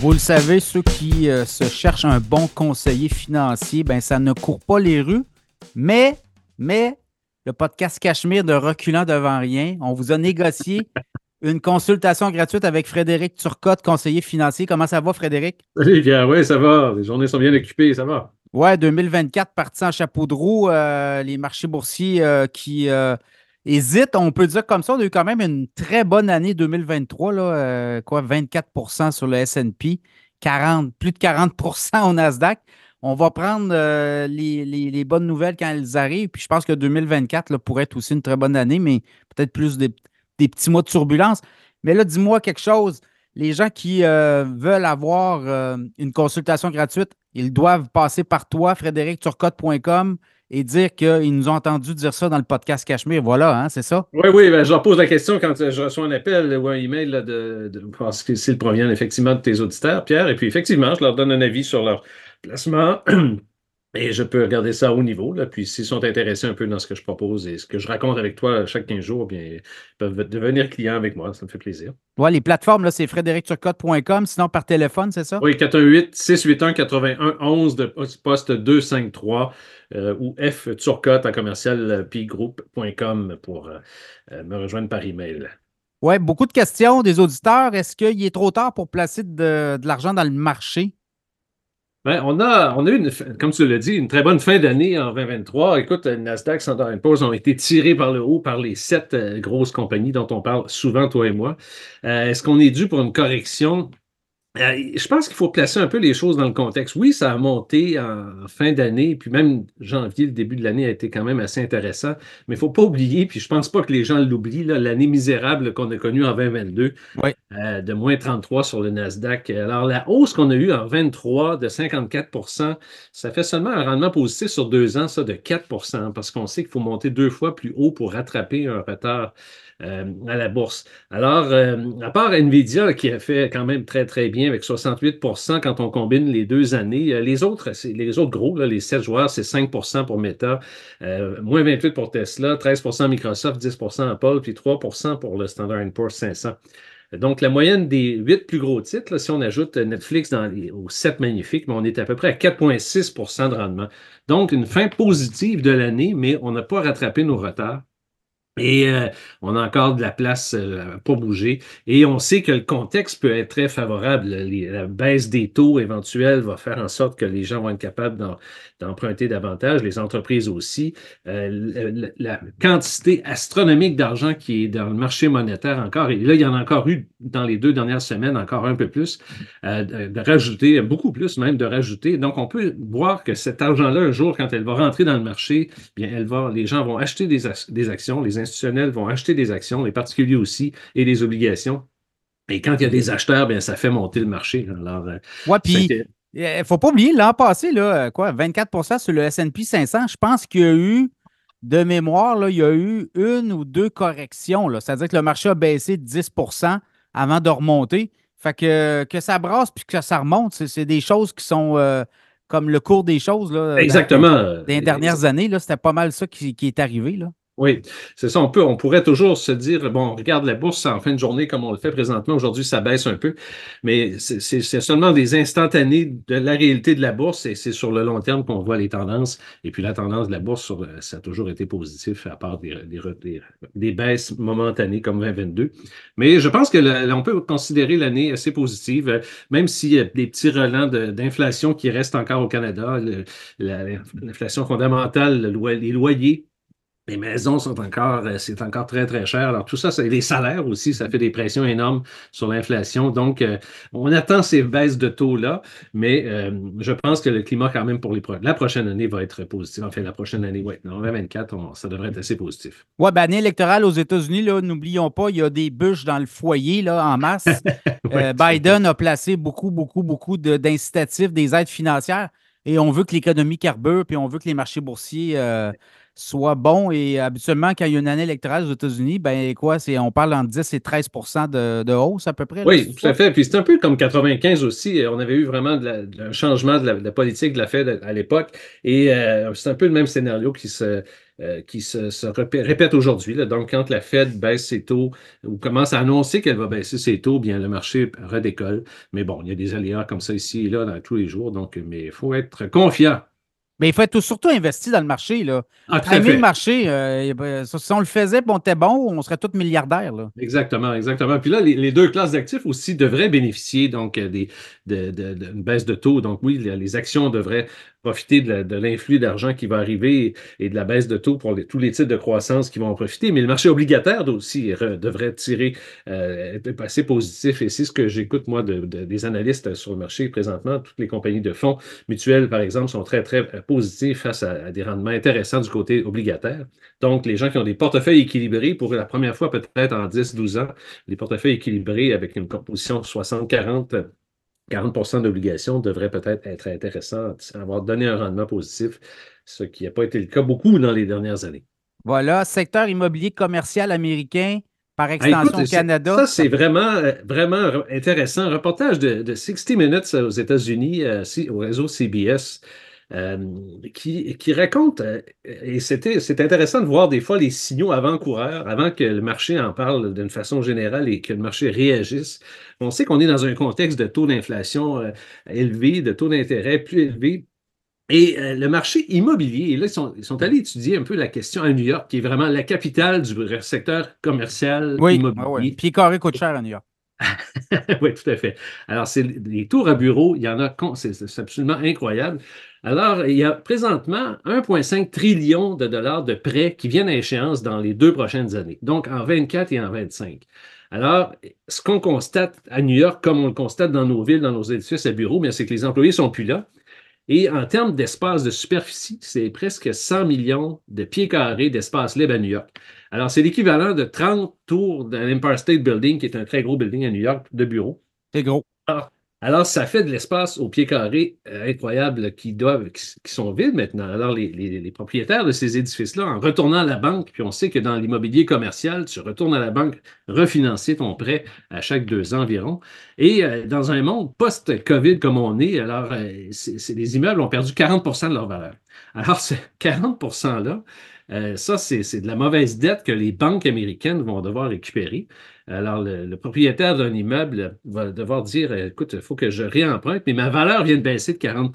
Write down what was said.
Vous le savez, ceux qui euh, se cherchent un bon conseiller financier, ben ça ne court pas les rues. Mais, mais, le podcast Cachemire de Reculant devant rien, on vous a négocié une consultation gratuite avec Frédéric Turcotte, conseiller financier. Comment ça va, Frédéric? Salut, bien, oui, ça va. Les journées sont bien occupées, ça va. Ouais, 2024 parti en chapeau de roue. euh, les marchés boursiers euh, qui hésitent, on peut dire comme ça. On a eu quand même une très bonne année 2023, là, euh, quoi, 24% sur le SP, 40, plus de 40% au Nasdaq. On va prendre euh, les, bonnes nouvelles quand elles arrivent. Puis je pense que 2024 là, pourrait être aussi une très bonne année, mais peut-être plus des, des petits mois de turbulence. Mais là, dis-moi quelque chose. Les gens qui euh, veulent avoir euh, une consultation gratuite, ils doivent passer par toi, frédéricturcotte.com, et dire qu'ils nous ont entendu dire ça dans le podcast Cachemire. Voilà, hein, c'est ça? Oui, oui, ben, je leur pose la question quand je reçois un appel ou un email de, de- parce que s'ils proviennent effectivement de tes auditeurs, Pierre. Et puis, effectivement, je leur donne un avis sur leur placement. Et je peux regarder ça à haut niveau. Là. Puis, s'ils sont intéressés un peu dans ce que je propose et ce que je raconte avec toi chaque 15 jours, bien, ils peuvent devenir clients avec moi. Ça me fait plaisir. Ouais, les plateformes, là, c'est frédéricturcotte.com, sinon par téléphone, c'est ça? Oui, 418-681-8111 de poste 253 euh, ou F Turcotte à commercial pgroup.com pour euh, euh, me rejoindre par email. Oui, beaucoup de questions des auditeurs. Est-ce qu'il est trop tard pour placer de, de l'argent dans le marché? Ben, on a, on a eu, comme tu l'as dit, une très bonne fin d'année en 2023. Écoute, Nasdaq, Standard Poor's ont été tirés par le haut par les sept euh, grosses compagnies dont on parle souvent, toi et moi. Euh, Est-ce qu'on est dû pour une correction? Euh, je pense qu'il faut placer un peu les choses dans le contexte. Oui, ça a monté en fin d'année, puis même janvier, le début de l'année a été quand même assez intéressant. Mais il ne faut pas oublier, puis je pense pas que les gens l'oublient, l'année misérable qu'on a connue en 2022, Oui. euh, de moins 33 sur le Nasdaq. Alors, la hausse qu'on a eue en 23 de 54% ça fait seulement un rendement positif sur deux ans, ça, de 4% parce qu'on sait qu'il faut monter deux fois plus haut pour rattraper un retard à la bourse. Alors, euh, à part Nvidia qui a fait quand même très, très bien avec 68% quand on combine les deux années, euh, les autres, les autres gros, là, les sept joueurs, c'est 5% pour Meta, euh, moins 28% pour Tesla, 13% Microsoft, 10% Apple, puis 3% pour le Standard Poor's 500. Donc, la moyenne des huit plus gros titres, là, si on ajoute Netflix dans les, aux sept magnifiques, mais on est à peu près à 4,6% de rendement. Donc, une fin positive de l'année, mais on n'a pas rattrapé nos retards. Et euh, on a encore de la place euh, pour bouger. Et on sait que le contexte peut être très favorable. La baisse des taux éventuels va faire en sorte que les gens vont être capables d'emprunter davantage, les entreprises aussi. Euh, la, quantité astronomique d'argent qui est dans le marché monétaire encore, et là, il y en a encore eu dans les deux dernières semaines, encore un peu plus, de, rajouter, beaucoup plus même de rajouter. Donc, on peut voir que cet argent-là, un jour, quand elle va rentrer dans le marché, bien, elle va, les gens vont acheter des, ac- des actions, les institutionnels vont acheter des actions, les particuliers aussi, et des obligations. Et quand il y a des acheteurs, bien, ça fait monter le marché. Alors, euh, Ouais, puis il ne faut pas oublier, l'an passé, là, quoi, 24% sur le SP 500, je pense qu'il y a eu, de mémoire, là, il y a eu une ou deux corrections. C'est-à-dire que le marché a baissé de 10% avant de remonter. Fait que, que ça brasse puis que ça remonte, c'est des choses qui sont euh, comme le cours des choses. Là, exactement. Dans les dernières années, c'était pas mal ça qui, qui est arrivé. Là. Oui, c'est ça. On peut, on pourrait toujours se dire, bon, on regarde la bourse en fin de journée comme on le fait présentement. Aujourd'hui, ça baisse un peu, mais c'est seulement des instantanés de la réalité de la bourse et c'est sur le long terme qu'on voit les tendances. Et puis la tendance de la bourse, ça a toujours été positif, à part des, des, baisses momentanées comme 2022. Mais je pense que le- on peut considérer l'année assez positive, même s'il y a des petits relents d'inflation qui restent encore au Canada. L'inflation fondamentale, les loyers les maisons sont encore, euh, c'est encore très, très cher. Alors, tout ça, c'est les salaires aussi, ça fait des pressions énormes sur l'inflation. Donc, euh, on attend ces baisses de taux-là, mais euh, je pense que le climat, quand même, pour les pro- la prochaine année va être positif. Enfin, la prochaine année, oui, en 2024, on- ça devrait être assez positif. Ouais, ben, année électorale aux États-Unis, là, n'oublions pas, il y a des bûches dans le foyer là, en masse. Euh, Biden a placé beaucoup, beaucoup, beaucoup de- d'incitatifs, des aides financières, et on veut que l'économie carbure, puis on veut que les marchés boursiers soit bon. Et habituellement, quand il y a une année électorale aux États-Unis, ben quoi, c'est, on parle entre 10 et 13% de, hausse à peu près. oui, tout à fait. Puis c'est un peu comme 95 aussi. On avait eu vraiment un changement de la, politique de la Fed à, l'époque. Et euh, c'est un peu le même scénario qui se, euh, qui se, répète aujourd'hui. Donc, quand la Fed baisse ses taux ou commence à annoncer qu'elle va baisser ses taux, bien le marché redécolle. Mais bon, il y a des aléas comme ça ici et là dans tous les jours. Donc, mais il faut être confiant mais il faut être surtout investi dans le marché. Là. Ah, le marché, euh, si on le faisait on était bon, on serait tous milliardaires. Là. Exactement, exactement. Puis là, les, deux classes d'actifs aussi devraient bénéficier donc euh, des, d'une baisse de taux. Donc oui, les actions devraient profiter de l'influx d'argent qui va arriver et de la baisse de taux pour tous les titres de croissance qui vont en profiter. Mais le marché obligataire aussi devrait tirer, euh, assez positif. Et c'est ce que j'écoute, moi, des analystes sur le marché présentement. Toutes les compagnies de fonds mutuels, par exemple, sont très, très euh, positifs face à, des rendements intéressants du côté obligataire. Donc, les gens qui ont des portefeuilles équilibrés pour la première fois, peut-être en 10-12 ans, des portefeuilles équilibrés avec une composition 60-40 40% d'obligations devrait peut-être être intéressant, avoir donné un rendement positif, ce qui n'a pas été le cas beaucoup dans les dernières années. Voilà, secteur immobilier commercial américain, par ah, extension au Canada. Ça, c'est vraiment, euh, vraiment intéressant. Un reportage de, 60 Minutes aux États-Unis, euh, au réseau CBS, qui, qui, raconte, euh, et c'était, c'est intéressant de voir des fois les signaux avant-coureurs, avant que le marché en parle d'une façon générale et que le marché réagisse. On sait qu'on est dans un contexte de taux d'inflation euh, élevé, de taux d'intérêt plus élevé. Et le marché immobilier, et là, ils sont, ils sont, allés étudier un peu la question à New York, qui est vraiment la capitale du secteur commercial oui, immobilier. Ah oui. Puis carré coûte cher à New York. oui, tout à fait. Alors, c'est les tours à bureau, il y en a, c'est absolument incroyable. Alors, il y a présentement 1,5 trillion de dollars de prêts qui viennent à échéance dans les deux prochaines années, donc en 24 et en 25. Alors, ce qu'on constate à New York, comme on le constate dans nos villes, dans nos édifices à bureaux, c'est que les employés sont plus là. Et en termes d'espace de superficie, c'est presque 100 millions de pieds carrés d'espace libre à New York. Alors, c'est l'équivalent de 30 tours de l'Empire State Building, qui est un très gros building à New York de bureaux. C'est gros. Alors, ça fait de l'espace au pied carré euh, incroyable qui, doivent, qui, sont vides maintenant. Alors, les, propriétaires de ces édifices-là, en retournant à la banque, puis on sait que dans l'immobilier commercial, tu retournes à la banque refinancer ton prêt à chaque deux ans environ. Et euh, dans un monde post-COVID comme on est, alors, euh, les immeubles ont perdu 40% de leur valeur. Alors, ce 40 %-là, ça, c'est de la mauvaise dette que les banques américaines vont devoir récupérer. Alors, le, propriétaire d'un immeuble va devoir dire, écoute, il faut que je réemprunte, mais ma valeur vient de baisser de 40